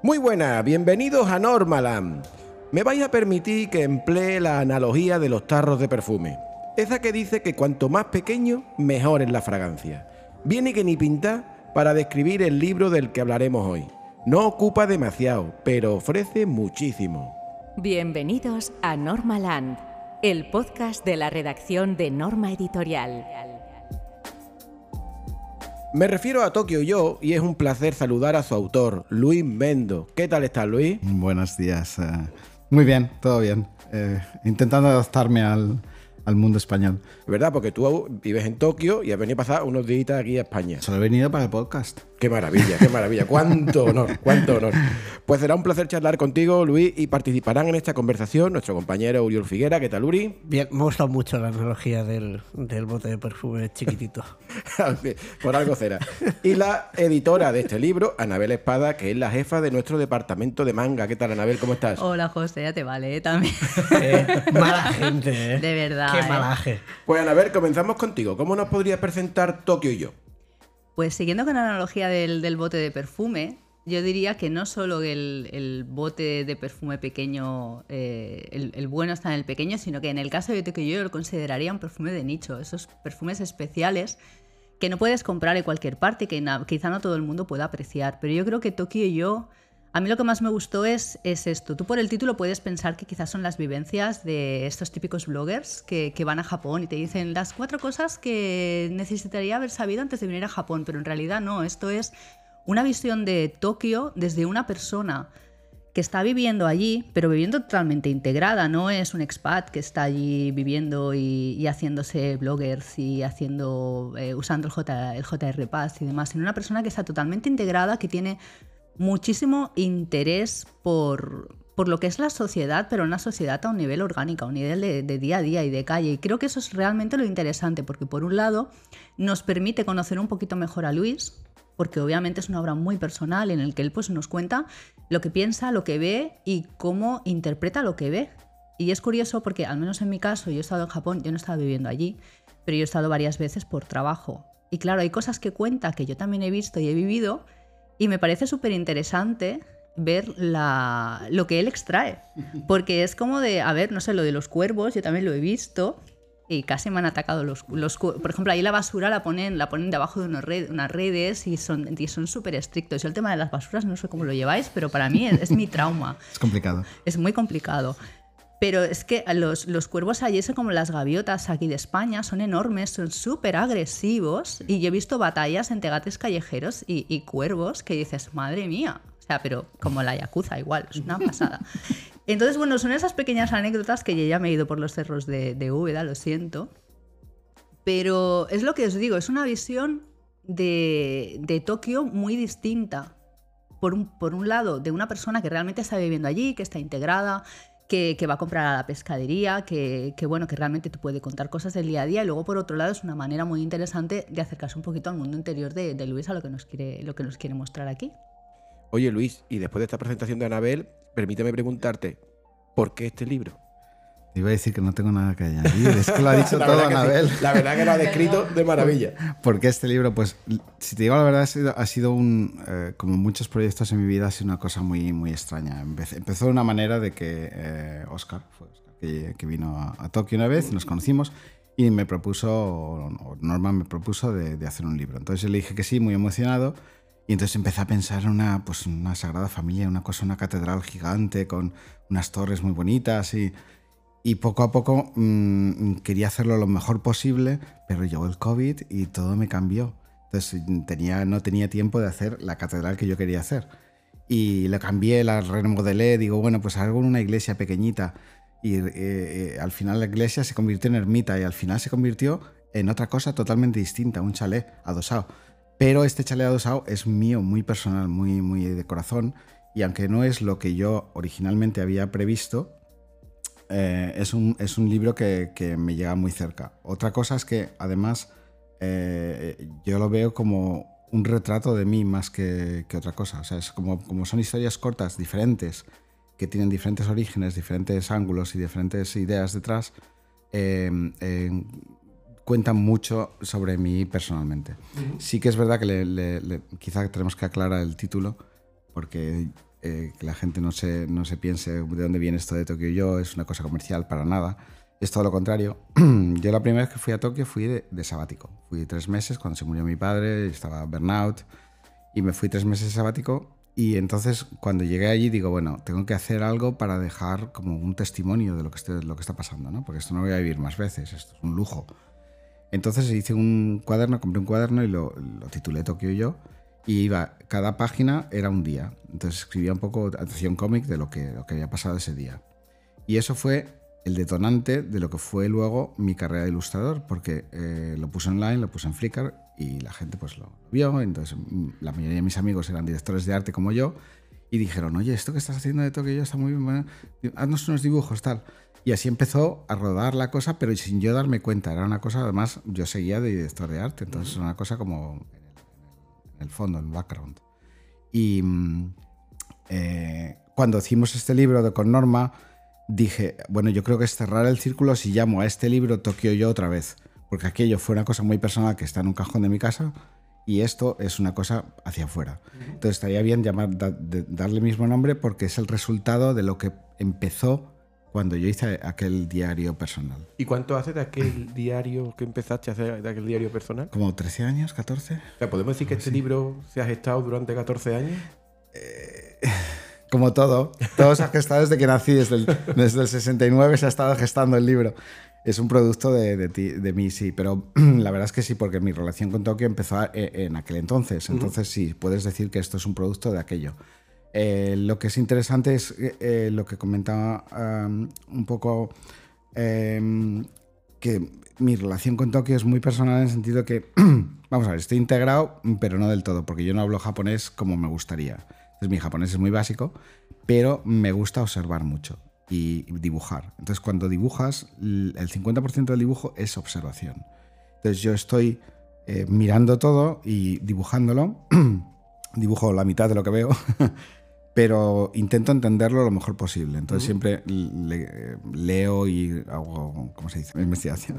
Muy buenas, bienvenidos a Normaland. Me vais a permitir que emplee la analogía de los tarros de perfume. Esa que dice que cuanto más pequeño, mejor es la fragancia. Viene que ni pintar para describir el libro del que hablaremos hoy. No ocupa demasiado, pero ofrece muchísimo. Bienvenidos a Normaland, el podcast de la redacción de Norma Editorial. Me refiero a Tokio Yo y es un placer saludar a su autor, Luis Mendo. ¿Qué tal estás, Luis? Buenos días. eh, muy bien, todo bien. Eh, intentando adaptarme al, al mundo español. ¿Verdad? Porque tú vives en Tokio y has venido a pasar unos días aquí a España. Solo he venido para el podcast. Qué maravilla, qué maravilla. Cuánto honor, cuánto honor. Pues será un placer charlar contigo, Luis, y participarán en esta conversación nuestro compañero Uriol Figuera. ¿Qué tal, Uri? Bien, me gusta mucho la analogía del, del bote de perfume chiquitito. Por algo será. Y la editora de este libro, Anabel Espada, que es la jefa de nuestro departamento de manga. ¿Qué tal, Anabel? ¿Cómo estás? Hola José, ya te vale ¿eh? también. Eh, mala gente, ¿eh? De verdad, Qué ¿eh? malaje. Pues, Anabel, comenzamos contigo. ¿Cómo nos podrías presentar Tokio y yo? Pues siguiendo con la analogía del, del bote de perfume, yo diría que no solo el, el bote de perfume pequeño, eh, el, el bueno está en el pequeño, sino que en el caso de Tokyo yo lo consideraría un perfume de nicho, esos perfumes especiales que no puedes comprar en cualquier parte, que na- quizá no todo el mundo pueda apreciar. Pero yo creo que Tokio y yo, a mí lo que más me gustó es, es esto. Tú por el título puedes pensar que quizás son las vivencias de estos típicos bloggers que, van a Japón y te dicen las cuatro cosas que necesitaría haber sabido antes de venir a Japón, pero en realidad no, esto es una visión de Tokio desde una persona que está viviendo allí, pero viviendo totalmente integrada, no es un expat que está allí viviendo y, haciéndose bloggers y haciendo, eh, usando el, el JR Pass y demás, sino una persona que está totalmente integrada, que tiene muchísimo interés por, por lo que es la sociedad, pero una sociedad a un nivel orgánico, a un nivel de, día a día y de calle. Y creo que eso es realmente lo interesante, porque por un lado nos permite conocer un poquito mejor a Luis, porque obviamente es una obra muy personal en el que él pues, nos cuenta lo que piensa, lo que ve y cómo interpreta lo que ve. Y es curioso porque, al menos en mi caso, yo he estado en Japón, yo no he estado viviendo allí, pero yo he estado varias veces por trabajo. Y claro, hay cosas que cuenta que yo también he visto y he vivido, y me parece súper interesante ver la, lo que él extrae. Porque es como de, a ver, no sé, lo de los cuervos, yo también lo he visto. Y casi me han atacado los, los Por ejemplo, ahí la basura la ponen, la ponen debajo de unos red- unas redes y son y son súper estrictos. Yo el tema de las basuras no sé cómo lo lleváis, pero para mí es, es mi trauma. Es complicado. Es muy complicado. Pero es que los, los cuervos allí son como las gaviotas aquí de España, son enormes, son súper agresivos. Y yo he visto batallas entre gatos callejeros y, y cuervos que dices, madre mía. O sea, pero como la yakuza igual, es una pasada. Entonces, bueno, son esas pequeñas anécdotas que yo ya me he ido por los cerros de, de Úbeda, lo siento. Pero es lo que os digo, es una visión de, de Tokio muy distinta. Por un, por un lado, de una persona que realmente está viviendo allí, que está integrada, que, va a comprar a la pescadería, que, que, bueno, que realmente te puede contar cosas del día a día. Y luego, por otro lado, es una manera muy interesante de acercarse un poquito al mundo interior de, de Luis, a lo que, nos quiere, lo que nos quiere mostrar aquí. Oye, Luis, y después de esta presentación de Anabel, permíteme preguntarte, ¿por qué este libro? Iba a decir que no tengo nada que añadir. Es que lo ha dicho todo que sí, Anabel. La verdad que lo ha descrito de maravilla. ¿Por qué este libro? Pues, si te digo la verdad, ha sido, ha sido un. eh, como muchos proyectos en mi vida, ha sido una cosa muy, muy extraña. Empezó de una manera de que eh, Oscar, fue Oscar, que, que vino a, a Tokio una vez, nos conocimos y me propuso, o Norma me propuso de, de hacer un libro. Entonces yo le dije que sí, muy emocionado. Y entonces empecé a pensar en una, pues, una sagrada familia, una cosa, una catedral gigante con unas torres muy bonitas y. Y poco a poco mm, quería hacerlo lo mejor posible, pero llegó el COVID y todo me cambió. Entonces tenía, no tenía tiempo de hacer la catedral que yo quería hacer. Y lo cambié, la remodelé, digo, bueno, pues hago una iglesia pequeñita. Y eh, eh, al final la iglesia se convirtió en ermita y al final se convirtió en otra cosa totalmente distinta, un chalet adosado. Pero este chalet adosado es mío, muy personal, muy, muy de corazón. Y aunque no es lo que yo originalmente había previsto, eh, es, un, es un libro que, que me llega muy cerca. Otra cosa es que además eh, yo lo veo como un retrato de mí más que, que otra cosa. O sea, es como, como son historias cortas, diferentes, que tienen diferentes orígenes, diferentes ángulos y diferentes ideas detrás, eh, eh, cuentan mucho sobre mí personalmente. Sí que es verdad que le- le- le- quizá tenemos que aclarar el título, porque eh, que la gente no se, no se piense de dónde viene esto de Tokio Yo, es una cosa comercial para nada. Es todo lo contrario. Yo la primera vez que fui a Tokio fui de, de sabático. Fui tres meses cuando se murió mi padre, estaba burnout, y me fui tres meses de sabático. Y entonces cuando llegué allí digo, bueno, tengo que hacer algo para dejar como un testimonio de lo que, esté- lo que está pasando, ¿no? Porque esto no voy a vivir más veces, esto es un lujo. Entonces hice un cuaderno, compré un cuaderno y lo, lo titulé Tokio Yo. Y iba, cada página era un día. Entonces escribía un poco, un cómic de lo que, lo que había pasado ese día. Y eso fue el detonante de lo que fue luego mi carrera de ilustrador, porque eh, lo puse online, lo puse en Flickr y la gente pues lo vio. Entonces mm, la mayoría de mis amigos eran directores de arte como yo y dijeron, oye, esto que estás haciendo de Tokio Yo está muy bien, haznos unos dibujos, tal. Y así empezó a rodar la cosa, pero sin yo darme cuenta. Era una cosa, además, yo seguía de director de arte, entonces era una cosa como en el, fondo, en el background. Y mm, eh, cuando hicimos este libro de con Norma, dije, bueno, yo creo que es cerrar el círculo si llamo a este libro Tokio Yo otra vez, porque aquello fue una cosa muy personal que está en un cajón de mi casa y esto es una cosa hacia afuera. Entonces estaría bien llamar, da- de- darle el mismo nombre porque es el resultado de lo que empezó cuando yo hice aquel diario personal. ¿Y cuánto hace de aquel diario que empezaste a hacer, de aquel diario personal? Como 13 años, 14. O sea, ¿podemos decir que este libro se ha gestado durante 14 años? Como todo, todo se ha gestado desde que nací, desde el, desde el 69 se ha estado gestando el libro. Es un producto de, de, ti- de mí, sí, pero la verdad es que sí, porque mi relación con Tokio empezó a- e- en aquel entonces. Entonces sí, puedes decir que esto es un producto de aquello. Eh, lo que es interesante es eh, eh, lo que comentaba un poco, em, que mi relación con Tokio es muy personal en el sentido que, vamos a ver, estoy integrado, pero no del todo, porque yo no hablo japonés como me gustaría. Entonces mi japonés es muy básico, pero me gusta observar mucho y dibujar. Entonces cuando dibujas, el 50% del dibujo es observación. Entonces yo estoy mirando todo y dibujándolo. Dibujo la mitad de lo que veo, pero intento entenderlo lo mejor posible. Entonces siempre le- leo y hago, ¿cómo se dice? Investigación.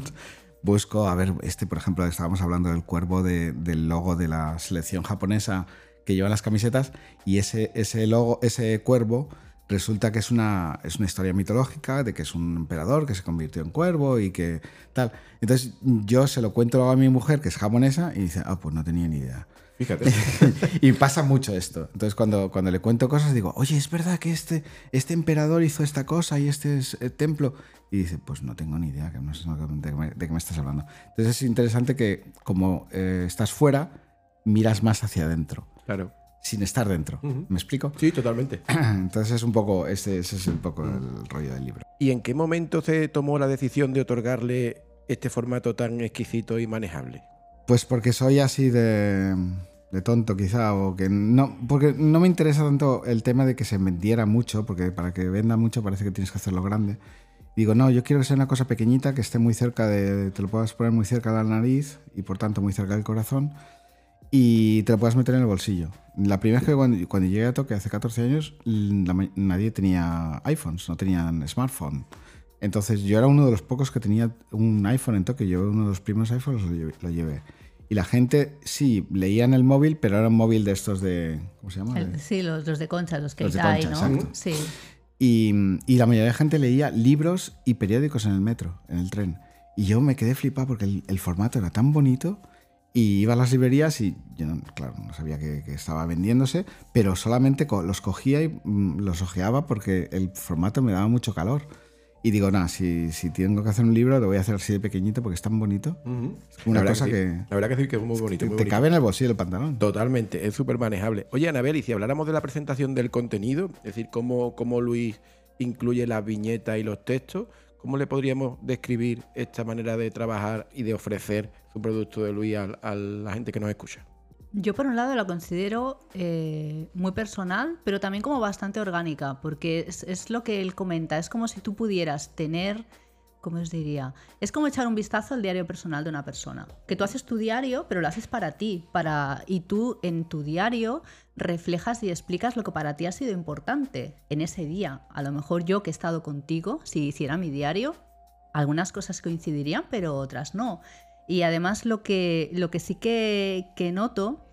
Busco, a ver, este, por ejemplo, estábamos hablando del cuervo de- del logo de la selección japonesa que llevan las camisetas y ese, ese logo, ese cuervo resulta que es una, es una historia mitológica de que es un emperador que se convirtió en cuervo y que tal. Entonces yo se lo cuento a mi mujer, que es japonesa, y dice, ah, pues no tenía ni idea. Fíjate. y pasa mucho esto. Entonces, cuando, cuando le cuento cosas, digo, oye, ¿es verdad que este, este emperador hizo esta cosa y este es el templo? Y dice, pues no tengo ni idea que no sé de, qué me- de qué me estás hablando. Entonces, es interesante que, como eh, estás fuera, miras más hacia adentro, claro. Sin estar dentro. ¿Me explico? Sí, totalmente. Entonces, es un poco, ese, ese es un poco el rollo del libro. ¿Y en qué momento se tomó la decisión de otorgarle este formato tan exquisito y manejable? Pues porque soy así de, de tonto quizá, o que no, porque no me interesa tanto el tema de que se vendiera mucho, porque para que venda mucho parece que tienes que hacerlo grande. Digo, no, yo quiero que sea una cosa pequeñita, que esté muy cerca de, te lo puedas poner muy cerca de la nariz y por tanto muy cerca del corazón y te lo puedas meter en el bolsillo. La primera vez que cuando, cuando llegué a Tokio hace 14 años, la ma- nadie tenía iPhones, no tenían smartphone. Entonces yo era uno de los pocos que tenía un iPhone en Tokio, yo uno de los primeros iPhones lo llevé. lo llevé. Y la gente sí leía en el móvil, pero era un móvil de estos de. ¿Cómo se llama? El- sí, los, los de concha, los que Los de hay, concha, ¿no? exacto. Sí. Y, y la mayoría de gente leía libros y periódicos en el metro, en el tren. Y yo me quedé flipado porque el, el formato era tan bonito. Y iba a las librerías y yo, claro, no sabía que, que estaba vendiéndose, pero solamente co- los cogía y mm, los ojeaba porque el formato me daba mucho calor. Y digo, nada, si, si tengo que hacer un libro, lo voy a hacer así de pequeñito porque es tan bonito. Es una La verdad cosa sí. que, La verdad que sí, que es muy bonito. muy te bonito. cabe en el bolsillo el pantalón. Totalmente, es súper manejable. Oye, Anabel, y si habláramos de la presentación del contenido, es decir, cómo, cómo Luis incluye las viñetas y los textos, ¿cómo le podríamos describir esta manera de trabajar y de ofrecer su producto de Luis a, la gente que nos escucha? Yo por un lado la considero eh, muy personal, pero también como bastante orgánica, porque es lo que él comenta, es como si tú pudieras tener, ¿cómo os diría? Es como echar un vistazo al diario personal de una persona, que tú haces tu diario, pero lo haces para ti, para y tú en tu diario reflejas y explicas lo que para ti ha sido importante en ese día. A lo mejor yo que he estado contigo, si hiciera mi diario, algunas cosas coincidirían, pero otras no. Y además lo que, lo que sí que, que noto,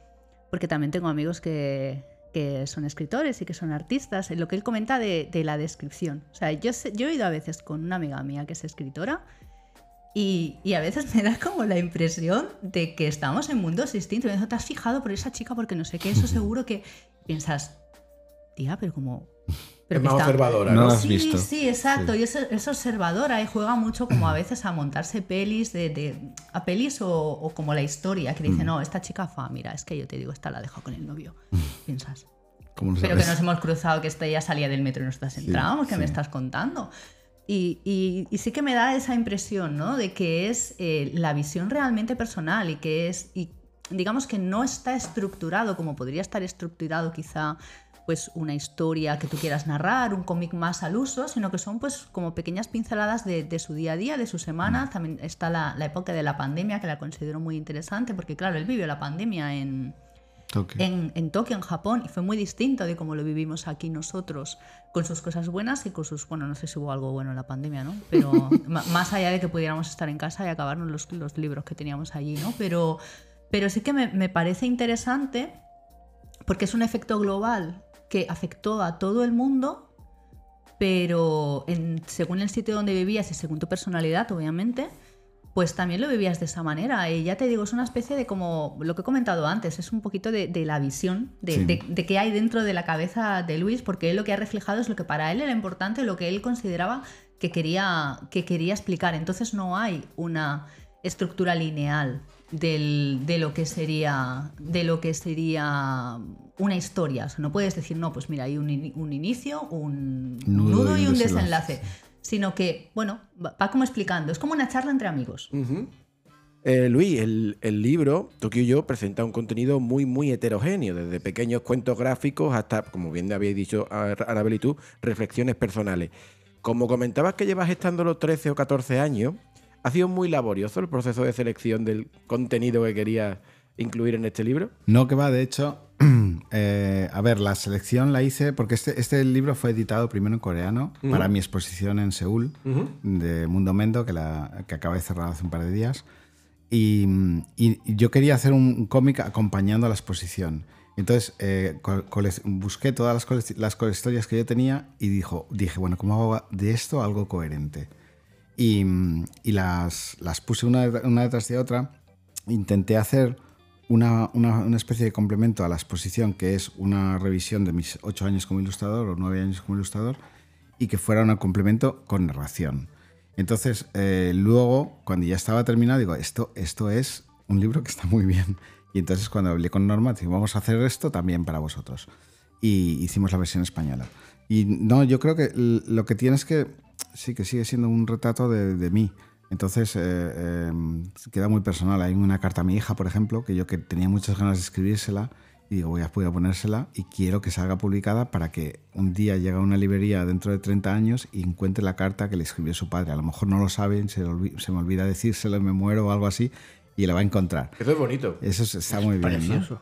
porque también tengo amigos que, que son escritores y que son artistas, en lo que él comenta de, de la descripción. O sea, yo, sé- yo he ido a veces con una amiga mía que es escritora y, y a veces me da como la impresión de que estamos en mundos distintos. Dice, ¿te has fijado por esa chica? Porque no sé qué, eso seguro que piensas, tía, pero como... Pero es más está- observadora, No ¿no? has sí, visto. Sí, exacto. Y es, es observadora y juega mucho como a veces a montarse pelis de, de- a pelis o, o como la historia que dice, no, esta chica fa, mira, es que yo te digo, esta la dejo con el novio. Piensas. ¿Cómo lo Pero que nos hemos cruzado, que esta ya salía del metro y nosotras entrábamos, que me sí. estás contando. Y, y- y sí que me da esa impresión, ¿no? De que es eh, la visión realmente personal y que es, y digamos que no está estructurado como podría estar estructurado quizá pues una historia que tú quieras narrar, un cómic más al uso, sino que son pues como pequeñas pinceladas de, de su día a día, de su semana. También está la, la época de la pandemia, que la considero muy interesante, porque claro, él vivió la pandemia en, Tokio. en, en Tokio, en Japón, y fue muy distinto de cómo lo vivimos aquí nosotros, con sus cosas buenas y con sus, bueno, no sé si hubo algo bueno en la pandemia, ¿no? Pero más allá de que pudiéramos estar en casa y acabarnos los, los libros que teníamos allí, ¿no? Pero, pero sí que me, me parece interesante porque es un efecto global que afectó a todo el mundo, pero en- según el sitio donde vivías y según tu personalidad, obviamente, pues también lo vivías de esa manera. Y ya te digo, es una especie de como lo que he comentado antes, es un poquito de, de la visión de, Sí. de, de qué hay dentro de la cabeza de Luis, porque él lo que ha reflejado es lo que para él era importante, lo que él consideraba que quería, que quería explicar. Entonces no hay una estructura lineal del- de lo que sería de lo que sería una historia. O sea, no puedes decir, no, pues mira, hay un, un inicio, un Nudo nudo, y un desenlace. desenlace. Sino que, bueno, va va como explicando. Es como una charla entre amigos. Eh, Luis, el, el libro Tokio y yo presenta un contenido muy, muy heterogéneo, desde pequeños cuentos gráficos hasta, como bien habéis dicho Anabel y tú, reflexiones personales. Como comentabas que llevas estando los 13 o 14 años, ¿ha sido muy laborioso el proceso de selección del contenido que querías incluir en este libro? No, que va, de hecho, eh, a ver, la selección la hice porque este, este libro fue editado primero en coreano para mi exposición en Seúl de Mundo Mendo, que, la, que acaba de cerrar hace un par de días. Y, y yo quería hacer un cómic acompañando a la exposición. Entonces eh, busqué todas las, las historias que yo tenía y dijo, dije, bueno, ¿cómo hago de esto algo coherente? Y, y las, las puse una, una detrás de otra. Intenté hacer una, una- una especie de complemento a la exposición, que es una revisión de mis ocho años como ilustrador o nueve años como ilustrador, y que fuera un complemento con narración. Entonces, eh, luego, cuando ya estaba terminado, digo, esto, esto es un libro que está muy bien. Y entonces cuando hablé con Norma, dije, vamos a hacer esto también para vosotros. Y hicimos la versión española. Y no, yo creo que lo que tiene es que sí, que sigue siendo un retrato de, de mí. Entonces eh, eh, queda muy personal. Hay una carta a mi hija, por ejemplo, que yo que tenía muchas ganas de escribírsela y digo, voy a, voy a ponérsela y quiero que salga publicada para que un día llegue a una librería dentro de 30 años y encuentre la carta que le escribió su padre. A lo mejor no lo saben, se, se me olvida decírselo, me muero o algo así y la va a encontrar. Eso es bonito. Eso es- está muy bien. ¿no? Precioso.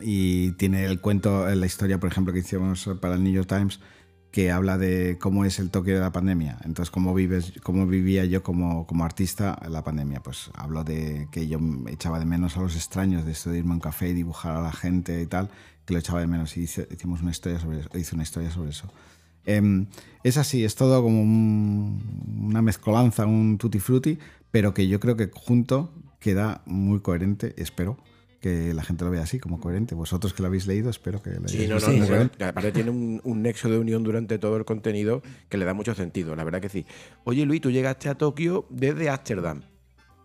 Y tiene el cuento, eh, la historia, por ejemplo, que hicimos para el New York Times, que habla de cómo es el Tokio de la pandemia. Entonces, cómo, vives, cómo vivía yo como, como artista la pandemia. Pues hablo de que yo echaba de menos a los extraños, de esto de irme a un café y dibujar a la gente y tal, que lo echaba de menos. Y hice- hicimos una historia sobre eso. Hice una historia sobre eso. Em, es así, es todo como un- una mezcolanza, un tutti frutti, pero que yo creo que junto queda muy coherente, espero que la gente lo vea así, como coherente. Vosotros que lo habéis leído, espero que lo Sí, no, no, visto no, y Aparte tiene un, un nexo de unión durante todo el contenido que le da mucho sentido, la verdad que sí. Oye Luis, tú llegaste a Tokio desde Ámsterdam.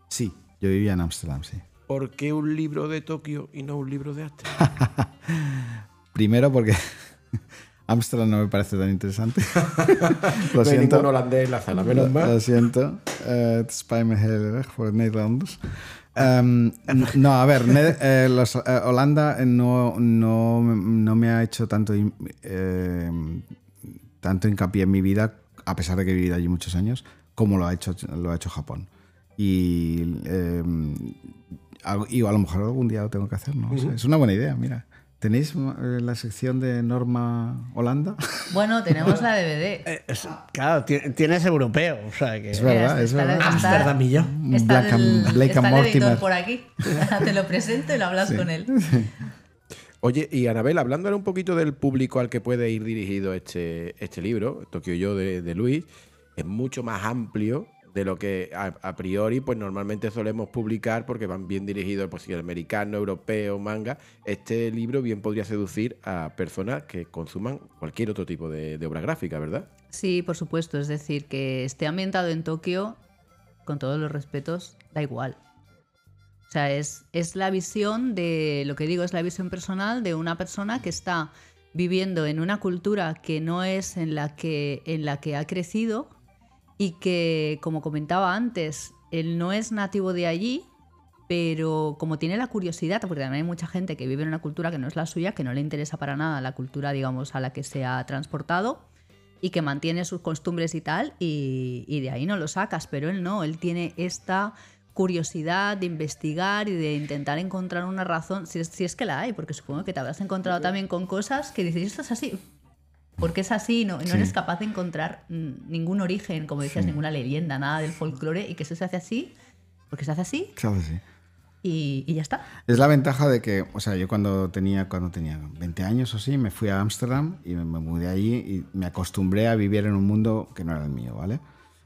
Sí, yo vivía en Ámsterdam, sí. ¿Por qué un libro de Tokio y no un libro de Ámsterdam? Primero porque Ámsterdam no me parece tan interesante. no lo hay siento. holandés en la sala, menos mal. lo siento. Eh, het spijt me heel erg voor het Nederlanders. Em, no, a ver, eh, los, eh, Holanda no, no, no me ha hecho tanto, eh, tanto hincapié en mi vida, a pesar de que he vivido allí muchos años, como lo ha hecho, lo ha hecho Japón. Y, eh, algo- y a lo mejor algún día lo tengo que hacer, ¿no? O sea, es una buena idea, mira. ¿Tenéis eh, la sección de Norma Holanda? Bueno, tenemos la DVD. Eh, es- claro, ti- tienes europeo, o sea que. Es verdad, es está- verdad. está- Amsterdam y yo. Está, Black and- el, Blake está and Mortimer. por aquí. Te lo presento y lo hablas con él. Oye, y Anabel, hablando un poquito del público al que puede ir dirigido este, este libro, Tokio Yo de, de Luis, es mucho más amplio de lo que a, priori pues normalmente solemos publicar porque van bien dirigidos pues si el americano, europeo, manga. Este libro bien podría seducir a personas que consuman cualquier otro tipo de, de obra gráfica, ¿verdad? Sí, por supuesto. Es decir, que esté ambientado en Tokio, con todos los respetos, da igual. O sea, es, es la visión de, lo que digo, es la visión personal de una persona que está viviendo en una cultura que no es en la que, en la que ha crecido y que, como comentaba antes, él no es nativo de allí, pero como tiene la curiosidad, porque también hay mucha gente que vive en una cultura que no es la suya, que no le interesa para nada la cultura, digamos, a la que se ha transportado y que mantiene sus costumbres y tal, y, y de ahí no lo sacas, pero él no, él tiene esta curiosidad de investigar y de intentar encontrar una razón, si es, si es que la hay, porque supongo que te habrás encontrado también con cosas que dices, esto es así, porque es así, no, no Sí. eres capaz de encontrar ningún origen, como decías, Sí. ninguna leyenda, nada del folclore, y que eso se hace así, porque se hace así, Claro, sí. y, y ya está. Es la ventaja de que, o sea, yo cuando tenía, cuando tenía 20 años o así, me fui a Ámsterdam y me, me mudé allí y me acostumbré a vivir en un mundo que no era el mío, ¿vale?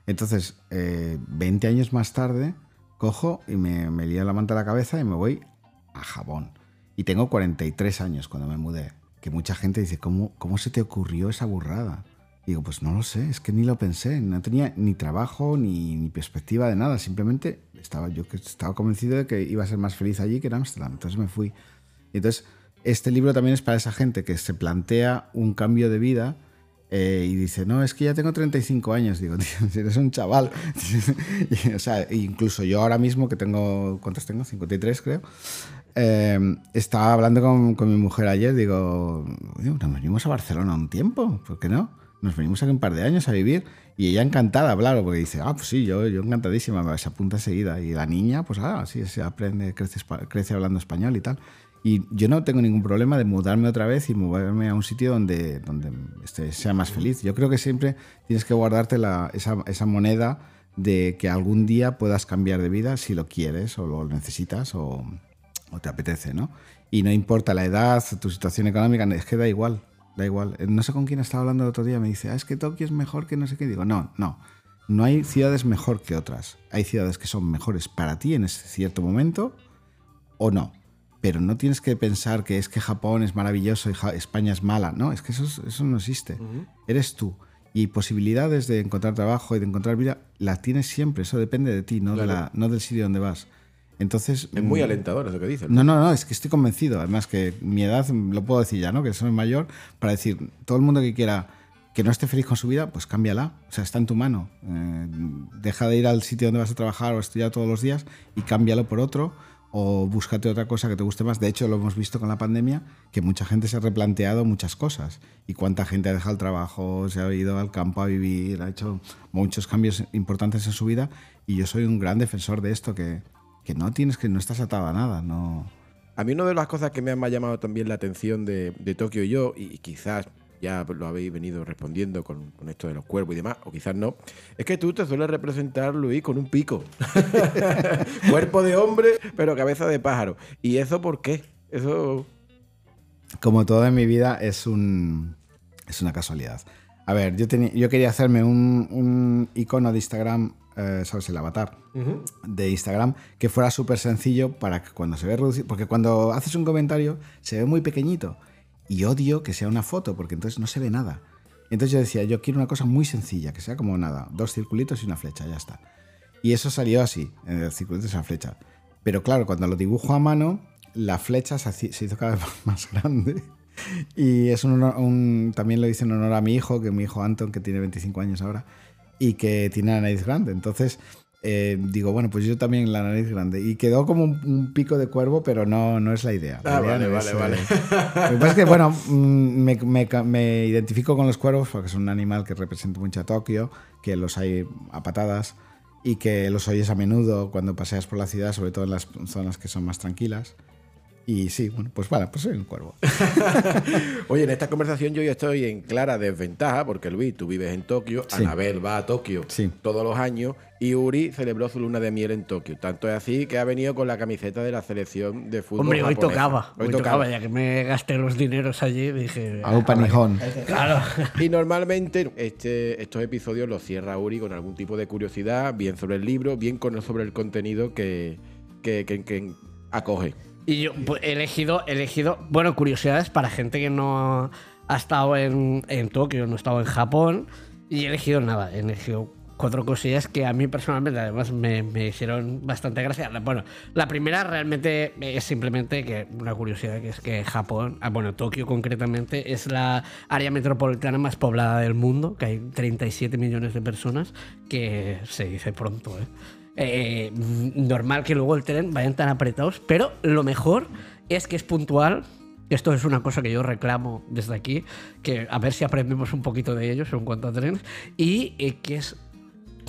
Entonces, eh, 20 años más tarde, cojo y me, me lío la manta a la cabeza y me voy a Japón. Y tengo 43 años cuando me mudé. Que mucha gente dice, ¿cómo, cómo se te ocurrió esa burrada? Y digo, pues no lo sé, es que ni lo pensé, no tenía ni trabajo ni, ni perspectiva de nada, simplemente estaba yo estaba convencido de que iba a ser más feliz allí que en Ámsterdam, entonces me fui. Y entonces, este libro también es para esa gente que se plantea un cambio de vida eh, y dice, no, es que ya tengo 35 años. Digo, tío, eres un chaval. Y, o sea, incluso yo ahora mismo, que tengo, ¿cuántos tengo? 53 creo. Eh, estaba hablando con, con mi mujer ayer, digo, "Oye, nos venimos a Barcelona un tiempo, ¿por qué no? Nos venimos aquí un par de años a vivir y ella encantada, claro, porque dice, ah, pues sí, yo, yo encantadísima, se apunta enseguida. Y la niña, pues ah, sí, se aprende, crece, crece hablando español y tal. Y yo no tengo ningún problema de mudarme otra vez y moverme a un sitio donde, donde este, sea más feliz. Yo creo que siempre tienes que guardarte la- esa, esa moneda de que algún día puedas cambiar de vida si lo quieres o lo necesitas o, o te apetece, ¿no? Y no importa la edad, tu situación económica, es que da igual, da igual. Eh, No sé con quién estaba hablando el otro día, me dice, ah, es que Tokio es mejor que no sé qué. Digo, no, no. No hay ciudades mejor que otras. Hay ciudades que son mejores para ti en ese cierto momento o no. Pero no tienes que pensar que es que Japón es maravilloso y España es mala. No, es que eso, es- eso no existe. Eres tú. Y posibilidades de encontrar trabajo y de encontrar vida las tienes siempre. Eso depende de ti, no, de la, no del sitio donde vas. Entonces, Es muy mm, alentador eso que dices. no, no, no, es que estoy convencido. Además que mi edad, lo puedo decir ya, ¿no? Que soy mayor, para decir, todo el mundo que quiera que no esté feliz con su vida, pues cámbiala. O sea, está en tu mano. Eh, deja de ir al sitio donde vas a trabajar o estudiar todos los días y cámbialo por otro. O búscate otra cosa que te guste más. De hecho, lo hemos visto con la pandemia, que mucha gente se ha replanteado muchas cosas. Y cuánta gente ha dejado el trabajo, se ha ido al campo a vivir, ha hecho muchos cambios importantes en su vida. Y yo soy un gran defensor de esto, que, que no tienes que, no estás atado a nada, no. A mí una de las cosas que me han llamado también la atención de, de Tokio y yo, y quizás ya lo habéis venido respondiendo con, con esto de los cuervos y demás, o quizás no, es que tú te sueles representar, Luis, con un pico. Cuerpo de hombre, pero cabeza de pájaro. ¿Y eso por qué? Eso... Como todo en mi vida es un es una casualidad. A ver, yo, tenía, yo quería hacerme un, un icono de Instagram, eh, ¿sabes? El avatar de Instagram, que fuera súper sencillo para que cuando se ve reducido, porque cuando haces un comentario se ve muy pequeñito y odio que sea una foto, porque entonces no se ve nada. Entonces yo decía, yo quiero una cosa muy sencilla, que sea como nada, dos circulitos y una flecha, ya está. Y eso salió así, en el circulito y la flecha. Pero claro, cuando lo dibujo a mano, la flecha se hizo cada vez más grande. Y es un, honor- un- también lo hice en honor a mi hijo, que mi hijo Anton, que tiene 25 años ahora, y que tiene la nariz grande. Entonces, eh, digo, bueno, pues yo también la nariz grande. Y quedó como un, un pico de cuervo, pero no, no es la idea. La Ah, idea vale, no vale, es, vale. eh, Lo que pasa es que, bueno, mm, me, me me identifico con los cuervos porque es un animal que representa mucho a Tokio, que los hay a patadas y que los oyes a menudo cuando paseas por la ciudad, sobre todo en las zonas que son más tranquilas. Y sí, bueno, pues vale, pues soy un cuervo. Oye, en esta conversación yo ya estoy en clara desventaja porque Luis, tú vives en Tokio, Sí. Anabel va a Tokio Sí. todos los años y Uri celebró su luna de miel en Tokio. Tanto es así que ha venido con la camiseta de la selección de fútbol. Hombre, hoy tocaba. Hoy, tocaba, ya que me gasté los dineros allí, dije. Aupa Nihon. Claro. Y normalmente este, estos episodios los cierra Uri con algún tipo de curiosidad, bien sobre el libro, bien con, sobre el contenido que, que- que- que acoge. Y yo pues, he elegido, he elegido, bueno, curiosidades para gente que no ha estado en, en Tokio, no ha estado en Japón. Y he elegido nada, he elegido cuatro cosillas que a mí personalmente además me, me hicieron bastante gracia. Bueno, la primera realmente es simplemente que una curiosidad que es que Japón, ah, bueno, Tokio concretamente, es la área metropolitana más poblada del mundo, que hay 37 millones de personas, que se dice pronto, ¿eh? Eh, normal que luego el tren vayan tan apretados, pero lo mejor es que es puntual. Esto es una cosa que yo reclamo desde aquí, que a ver si aprendemos un poquito de ellos en cuanto a trenes, y eh, que es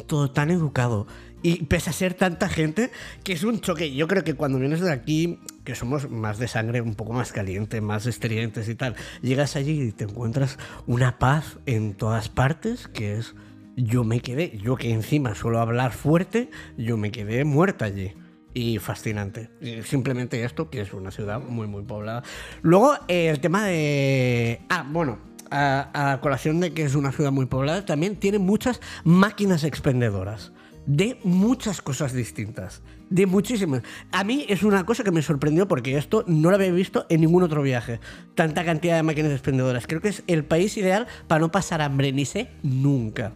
todo tan educado. Y pese a ser tanta gente, que es un choque. Yo creo que cuando vienes de aquí, que somos más de sangre, un poco más caliente, más estridentes y tal, llegas allí y te encuentras una paz en todas partes, que es... Yo me quedé, yo que encima suelo hablar fuerte, yo me quedé muerta allí. Y fascinante. Simplemente esto, que es una ciudad muy, muy poblada. Luego, eh, el tema de... Ah, bueno, a, a colación de que es una ciudad muy poblada, también tiene muchas máquinas expendedoras de muchas cosas distintas. De muchísimas. A mí es una cosa que me sorprendió porque esto no lo había visto en ningún otro viaje. Tanta cantidad de máquinas expendedoras. Creo que es el país ideal para no pasar hambre, ni sé nunca.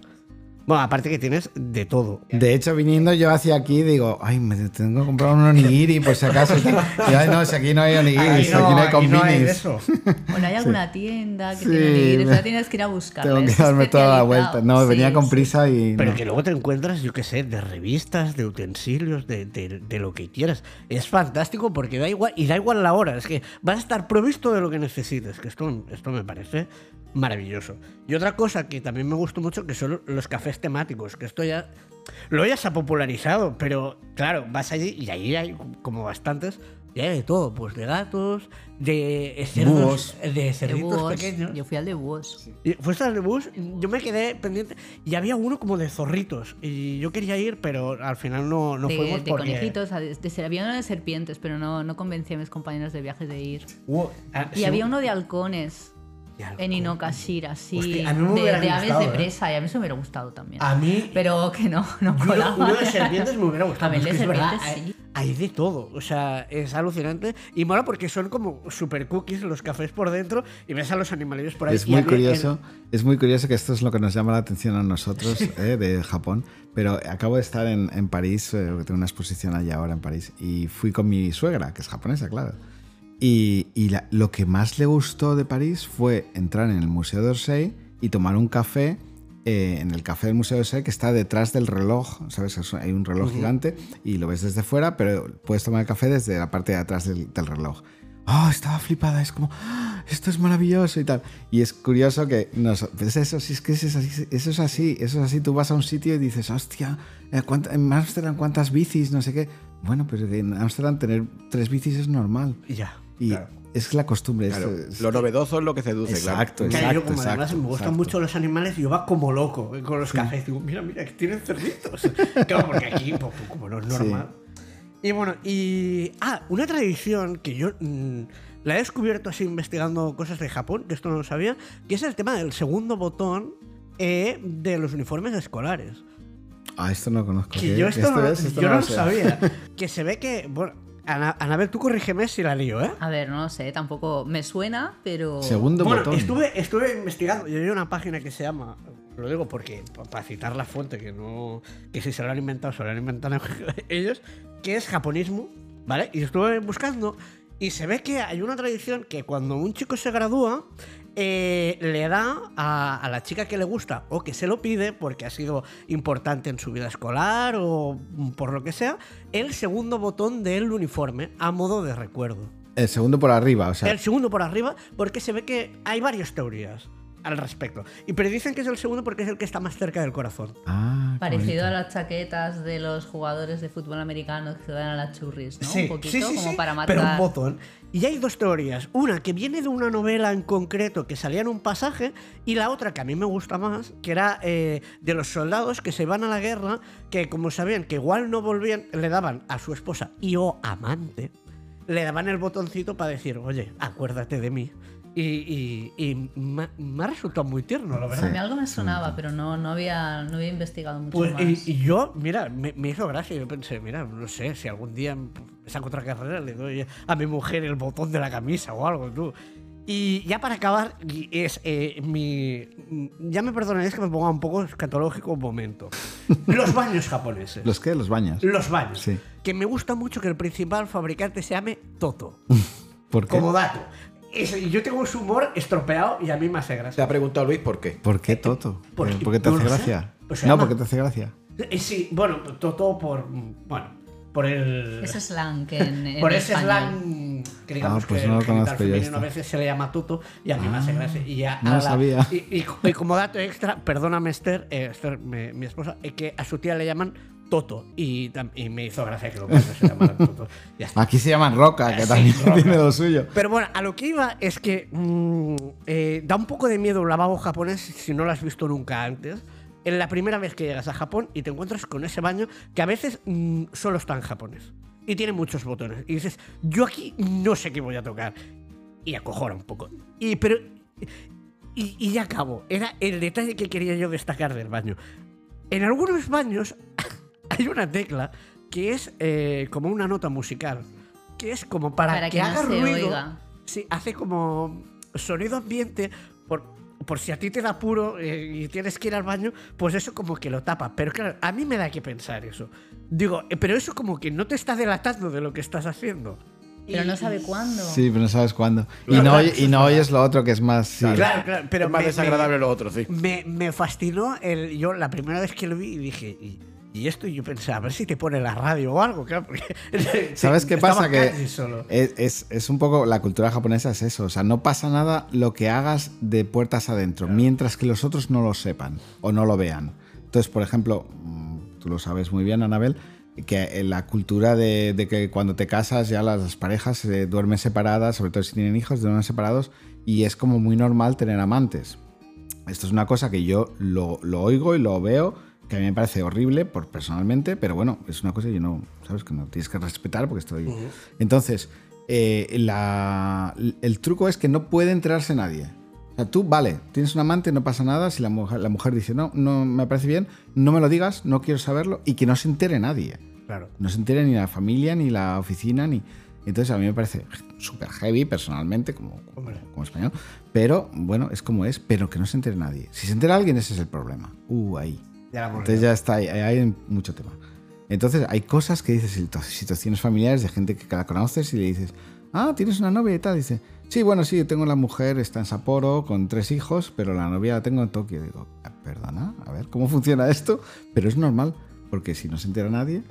Bueno, aparte que tienes de todo. De hecho, viniendo yo hacia aquí, digo, ay, me tengo que comprar un onigiri por si acaso. Y, ay, no, si aquí no hay onigiris, aquí no, hay aquí no hay combinis. eso. Bueno, hay alguna tienda que Sí, tiene onigiri, me- o sea, tienes que ir a buscarla. Tengo que darme toda la vuelta. No, venía con sí. prisa y. Pero no. que luego te encuentras, yo qué sé, de revistas, de utensilios, de, de- de lo que quieras. Es fantástico porque da igual, y da igual la hora, es que vas a estar provisto de lo que necesites, que esto, esto me parece maravilloso. Y otra cosa que también me gustó mucho, que son los cafés temáticos, que esto ya... Lo ya se ha popularizado, pero claro, vas allí y ahí hay como bastantes, y hay de todo, pues de gatos, de cerdos, Búhos. de De cerditos búhos. pequeños. Yo fui al de búhos. Y Fuiste al de bus, yo me quedé pendiente y había uno como de zorritos y yo quería ir, pero al final no, no de, fuimos de porque... conejitos, de, de- había uno de serpientes, pero no, no convencí a mis compañeros de viajes de ir. Ah, Y sí, había uno de halcones de en. Inokashira, sí. Hostia, a mí me de, de aves de ¿eh? presa, y a mí eso me hubiera gustado también. A mí... Pero que no, no uno, colaba. uno de serpientes me hubiera gustado. A ver, es de verdad, serpientes hay, sí. hay de todo, o sea, es alucinante y mola porque son como super cookies los cafés por dentro y ves a los animalillos por ahí. Es muy curioso, es muy curioso que esto es lo que nos llama la atención a nosotros eh, de Japón. Pero acabo de estar en, en París, eh, tengo una exposición allá ahora en París, y fui con mi suegra, que es japonesa, claro. Y, y la- lo que más le gustó de París fue entrar en el Museo d'Orsay y tomar un café eh, en el café del Museo d'Orsay que está detrás del reloj, ¿sabes? Es- Hay un reloj gigante y lo ves desde fuera, pero puedes tomar el café desde la parte de atrás del, del reloj. Oh, estaba flipada, es como, "Ah, esto es maravilloso y tal. Y es curioso que pues eso, si es que eso es así, eso es así, eso es así. Tú vas a un sitio y dices, hostia, eh, ¿cuánta- en Ámsterdam cuántas bicis, no sé qué. Bueno, pero en Ámsterdam tener tres bicis es normal. Ya. Y claro. es la costumbre. Claro, es- lo novedoso es lo que seduce, Exacto, claro. Claro, yo exacto, como además exacto, me gustan exacto. mucho los animales, yo va como loco eh, con los cafés. Digo, mira, mira, que tienen cerditos. claro, porque aquí, pues, como no es normal. Y bueno, y. Ah, una tradición que yo mm, la he descubierto así investigando cosas de Japón, que esto no lo sabía, que es el tema del segundo botón eh, de los uniformes escolares. Ah, esto no lo conozco. Que yo esto, no, es? Esto yo no lo lo sé. sabía. que se ve que. Bueno, Ana, Anabel, tú corrígeme si la lío, ¿eh? A ver, no lo sé, tampoco me suena, pero. Segundo Bueno, botón. estuve, estuve investigando. Yo hay una página que se llama. Lo digo porque, pa- para citar la fuente, que no. Que si se lo han inventado, se lo han inventado ellos, que es japonismo, ¿vale? Y estuve buscando. Y se ve que hay una tradición que cuando un chico se gradúa, eh, le da a, a la chica que le gusta o que se lo pide porque ha sido importante en su vida escolar o por lo que sea, el segundo botón del uniforme a modo de recuerdo. El segundo por arriba, o sea. El segundo por arriba, porque se ve que hay varias teorías. Al respecto. Y pero dicen que es el segundo porque es el que está más cerca del corazón. Ah, Parecido bonito. a las chaquetas de los jugadores de fútbol americano que se dan a las churris, ¿no? Sí, un poquito sí, sí, como sí, para matar. Pero un botón. Y hay dos teorías. Una que viene de una novela en concreto que salía en un pasaje y la otra que a mí me gusta más, que era eh, de los soldados que se van a la guerra, que como sabían que igual no volvían, le daban a su esposa y o amante, le daban el botoncito para decir, oye, acuérdate de mí. Y, y- y me, me ha resultado muy tierno, la verdad. A mí algo me sonaba, pero no, no, había, no había investigado mucho Pues, más. y, y yo, mira, me, me hizo gracia. Yo pensé, mira, no sé, si algún día saco otra carrera, le doy a mi mujer el botón de la camisa o algo, tú. Y ya para acabar, es eh, mi. Ya me perdonaréis que me ponga un poco escatológico un momento. Los baños japoneses. ¿Los qué? ¿Los baños? Los baños. Sí. Que me gusta mucho que el principal fabricante se llame Toto. ¿Por qué? Como dato. Y yo tengo su humor estropeado y a mí me hace Te gracia. ha preguntado Luis por qué. ¿Por qué Toto? ¿Por qué te no hace gracia? Pues se no, porque te hace gracia. Eh, Sí, bueno, Toto por. Bueno, por el. Ese slang que en, en Por ese slang que digamos Ah, pues que no lo el genital conozco yo femenino a esto. veces se le llama tuto y a mí me hace gracia. Y ya no a lo sabía. Y, y- y como dato extra, perdóname Esther, eh, Esther, mi, mi esposa, eh, que a su tía le llaman Toto y, y me hizo gracia que los padres se llamaran Toto. Aquí se llaman Roca, que Sí, también Roca. tiene lo suyo. Pero bueno, a lo que iba es que mm, eh, da un poco de miedo un lavabo japonés si no lo has visto nunca antes. En la primera vez que llegas a Japón y te encuentras con ese baño que a veces mm, solo está en japonés y tiene muchos botones. Y dices, yo aquí no sé qué voy a tocar. Y acojona un poco. Y, pero, y, y ya acabo. Era el detalle que quería yo destacar del baño. En algunos baños hay una tecla que es eh, como una nota musical. Que es como para, Para que, que no haga se ruido. oiga. Sí, hace como sonido ambiente por, por si a ti te da puro eh, y tienes que ir al baño, pues eso como que lo tapa. Pero claro, a mí me da que pensar eso. Digo, eh, pero eso como que no te está delatando de lo que estás haciendo. Pero no sabe cuándo. Sí, pero no sabes cuándo. Y Claro, no, claro, y no oyes lo otro que es más. sí. Claro, claro, pero es más me- desagradable me- lo otro, sí. Me, me fascinó el, yo la primera vez que lo vi y dije, ¿y, esto? Yo pensé, a ver si te pone la radio o algo, claro, porque ¿Sabes qué pasa? Que es, es- es un poco la cultura japonesa es eso. O sea, no pasa nada lo que hagas de puertas adentro, mientras que los otros no lo sepan o no lo vean. Entonces, por ejemplo, mm, tú lo sabes muy bien, Anabel, que la cultura de, de que cuando te casas ya las parejas se duermen separadas, sobre todo si tienen hijos, duermen separados y es como muy normal tener amantes. Esto es una cosa que yo lo, lo oigo y lo veo, que a mí me parece horrible por, personalmente, pero bueno, es una cosa que yo no, ¿sabes? Que no tienes que respetar porque estoy... Entonces, eh, la- el truco es que no puede enterarse nadie. O sea, tú, vale, tienes un amante, no pasa nada. Si la mujer, la mujer dice, no, no me parece bien, no me lo digas, no quiero saberlo, y que no se entere nadie. Claro. No se entere ni la familia, ni la oficina, ni... Entonces a mí me parece súper heavy personalmente, como, como, como español. Pero bueno, es como es, pero que no se entere nadie. Si se entera alguien, ese es el problema. Uh, ahí. Ya Entonces ya está, hay mucho tema. Entonces hay cosas que dices, situ- situaciones familiares de gente que la conoces y le dices, ah, tienes una novia y tal. dice, sí, bueno, sí, tengo la mujer, está en Sapporo con tres hijos, pero la novia la tengo en Tokio. Digo, "Ah, perdona, a ver, ¿cómo funciona esto? Pero es normal, porque si no se entera nadie,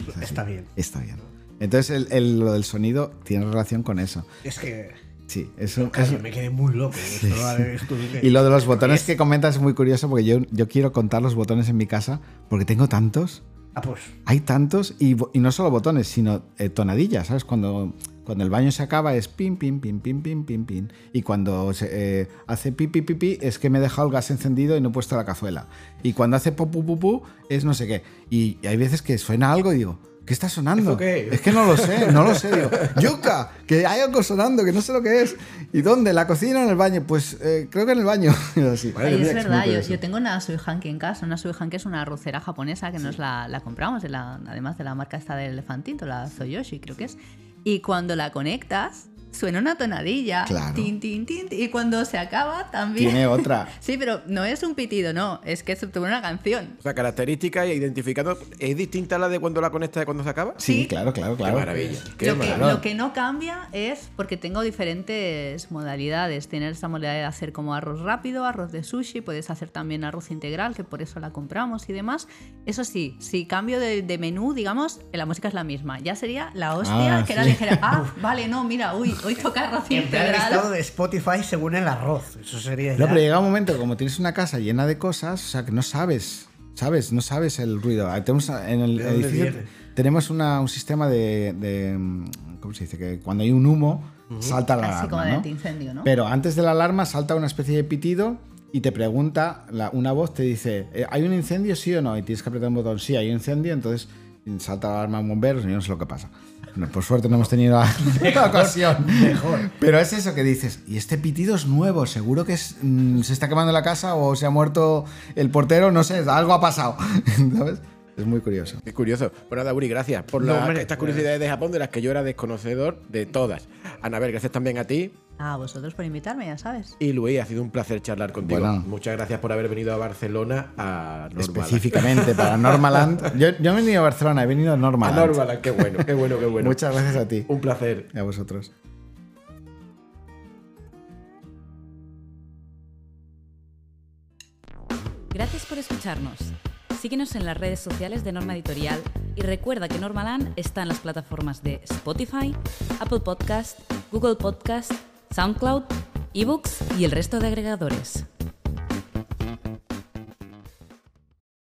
es así. Está bien. Está bien. Entonces el, el- lo del sonido tiene relación con eso. Es que Sí, eso, casi eso- me quedé muy loco. Esto y lo de los botones que comentas es muy curioso porque yo, yo quiero contar los botones en mi casa porque tengo tantos. Ah, pues. Hay tantos y, y no solo botones, sino eh, tonadillas, ¿sabes? Cuando, cuando el baño se acaba es pim, pim, pim, pim, pim, pim, pim. Y cuando se, eh, hace pi, pi, pi, pi, es que me he dejado el gas encendido y no he puesto la cazuela. Y cuando hace pu, pu, pu, pu, es no sé qué. Y, hay veces que suena algo y digo, ¿qué está sonando? ¿Eso qué? Es que no lo sé, no lo sé. Digo, yuca, que hay algo sonando, que no sé lo que es. ¿Y dónde? ¿La cocina o en el baño? Pues eh, creo que en el baño. Así. Ay, es verdad, yo, tengo una Suihanki en casa. Una Suihanki es una arrocera japonesa que nos la, la compramos, de la- además de la marca esta del elefantito, la Zoyoshi creo que es. Y cuando la conectas, suena una tonadilla. Claro. Tin, tin, tin, tin, y cuando se acaba también... Tiene otra. Sí, pero no es un pitido, no. Es que se una canción. O sea, característica e identificando. ¿Es distinta la de cuando la conectas de cuando se acaba? Sí, Sí. claro, claro, Qué claro. maravilla. Qué Lo que, maravilla. lo que no cambia es porque tengo diferentes modalidades. Tener esta modalidad de hacer como arroz rápido, arroz de sushi, puedes hacer también arroz integral, que por eso la compramos y demás. Eso sí, si cambio de, de menú, digamos, la música es la misma. Ya sería la hostia Ah, que era sí. dijera, ah, vale, no, mira, uy, Carros Emplear el integral. estado de Spotify según el arroz. Eso sería No, ya- pero llega un momento, como tienes una casa llena de cosas, o sea, que no sabes, ¿sabes? No sabes el ruido. Ah, Tenemos, en el ¿De edificio viene? tenemos una- un sistema de, de, ¿Cómo se dice? Que cuando hay un humo, salta la Así como alarma, de ¿no? incendio, ¿no? Pero antes de la alarma salta una especie de pitido y te pregunta, la- una voz te dice, "Eh, ¿hay un incendio sí o no? Y tienes que apretar un botón, sí, hay un incendio, entonces salta la alarma bomberos y no sé lo que pasa. Por suerte no hemos tenido la, la ocasión. mejor. Pero es eso que dices, y este pitido es nuevo, seguro que es, mm, se está quemando la casa o se ha muerto el portero, no sé, algo ha pasado. ¿Sabes? Es muy curioso. Qué curioso. Bueno, nada, Uri, gracias por No, la- hombre, estas curiosidades de Japón de las que yo era desconocedor de todas. Anabel, gracias también a ti. A vosotros por invitarme, ya sabes. Y Luis, ha sido un placer charlar contigo. Bueno. Muchas gracias por haber venido a Barcelona a Normaland. Específicamente para Normaland. Yo, yo no he venido a Barcelona, he venido a A Normaland. Normaland, qué bueno, qué bueno, qué bueno. Muchas gracias a ti Un placer. y a vosotros. Gracias por escucharnos. Síguenos en las redes sociales de Norma Editorial y recuerda que Normaland está en las plataformas de Spotify, Apple Podcast, Google Podcast, SoundCloud, eBooks y el resto de agregadores.